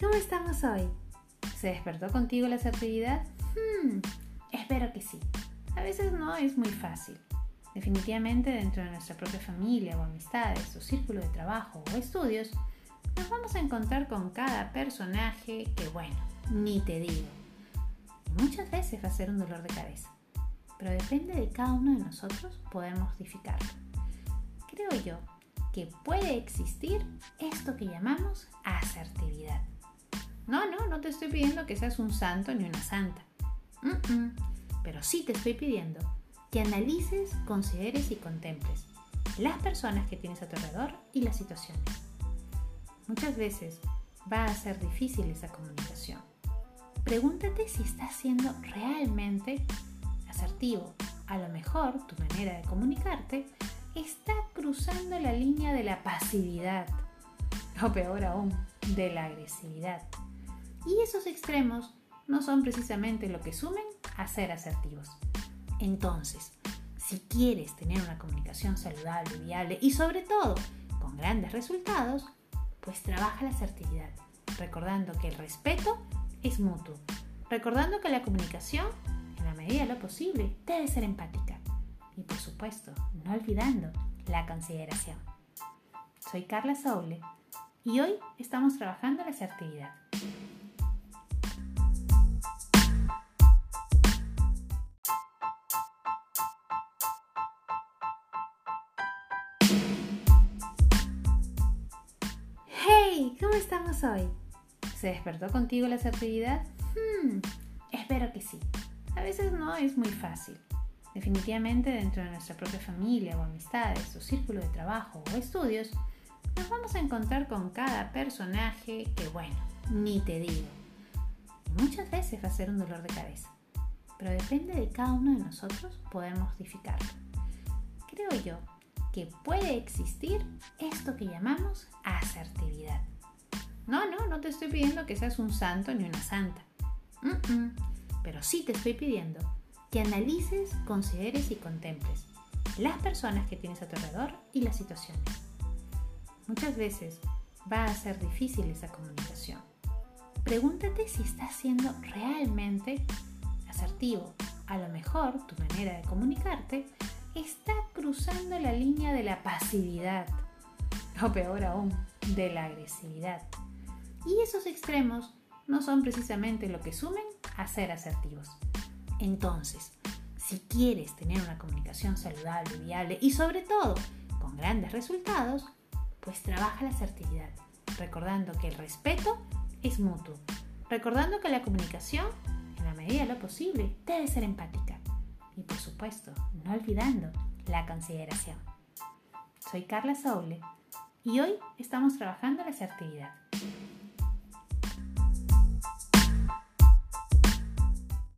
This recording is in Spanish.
¿cómo estamos hoy? ¿Se despertó contigo la asertividad? Hmm, espero que sí. A veces no es muy fácil. Definitivamente dentro de nuestra propia familia o amistades o círculo de trabajo o estudios, nos vamos a encontrar con cada personaje que, bueno, ni te digo. muchas veces va a ser un dolor de cabeza, pero depende de cada uno de nosotros poder modificarlo. Creo yo que puede existir esto que llamamos asertividad. No, no, no te estoy pidiendo que seas un santo ni una santa. Pero sí te estoy pidiendo que analices, consideres y contemples las personas que tienes a tu alrededor y las situaciones. Muchas veces va a ser difícil esa comunicación. Pregúntate si estás siendo realmente asertivo. A lo mejor tu manera de comunicarte está cruzando la línea de la pasividad, o peor aún, de la agresividad. Y esos extremos no son precisamente lo que sumen a ser asertivos. Entonces, si quieres tener una comunicación saludable, viable y sobre todo con grandes resultados, pues trabaja la asertividad, recordando que el respeto es mutuo, recordando que la comunicación, en la medida de lo posible, debe ser empática y por supuesto, no olvidando la consideración. Soy Carla Soule y hoy estamos trabajando la asertividad. ¿Cómo estamos hoy? ¿Se despertó contigo la asertividad? Hmm, espero que sí. A veces no es muy fácil. Definitivamente dentro de nuestra propia familia o amistades o círculo de trabajo o estudios, nos vamos a encontrar con cada personaje que, bueno, ni te digo. muchas veces va a ser un dolor de cabeza, pero depende de cada uno de nosotros poder modificarlo. Creo yo que puede existir esto que llamamos asertividad. No, no, no te estoy pidiendo que seas un santo ni una santa. Pero sí te estoy pidiendo que analices, consideres y contemples las personas que tienes a tu alrededor y las situaciones. Muchas veces va a ser difícil esa comunicación. Pregúntate si estás siendo realmente asertivo. A lo mejor tu manera de comunicarte está cruzando la línea de la pasividad, o peor aún, de la agresividad. Y esos extremos no son precisamente lo que sumen a ser asertivos. Entonces, si quieres tener una comunicación saludable, viable y sobre todo con grandes resultados, pues trabaja la asertividad, recordando que el respeto es mutuo, recordando que la comunicación, en la medida de lo posible, debe ser empática y por supuesto, no olvidando la consideración. Soy Carla Soule y hoy estamos trabajando la asertividad.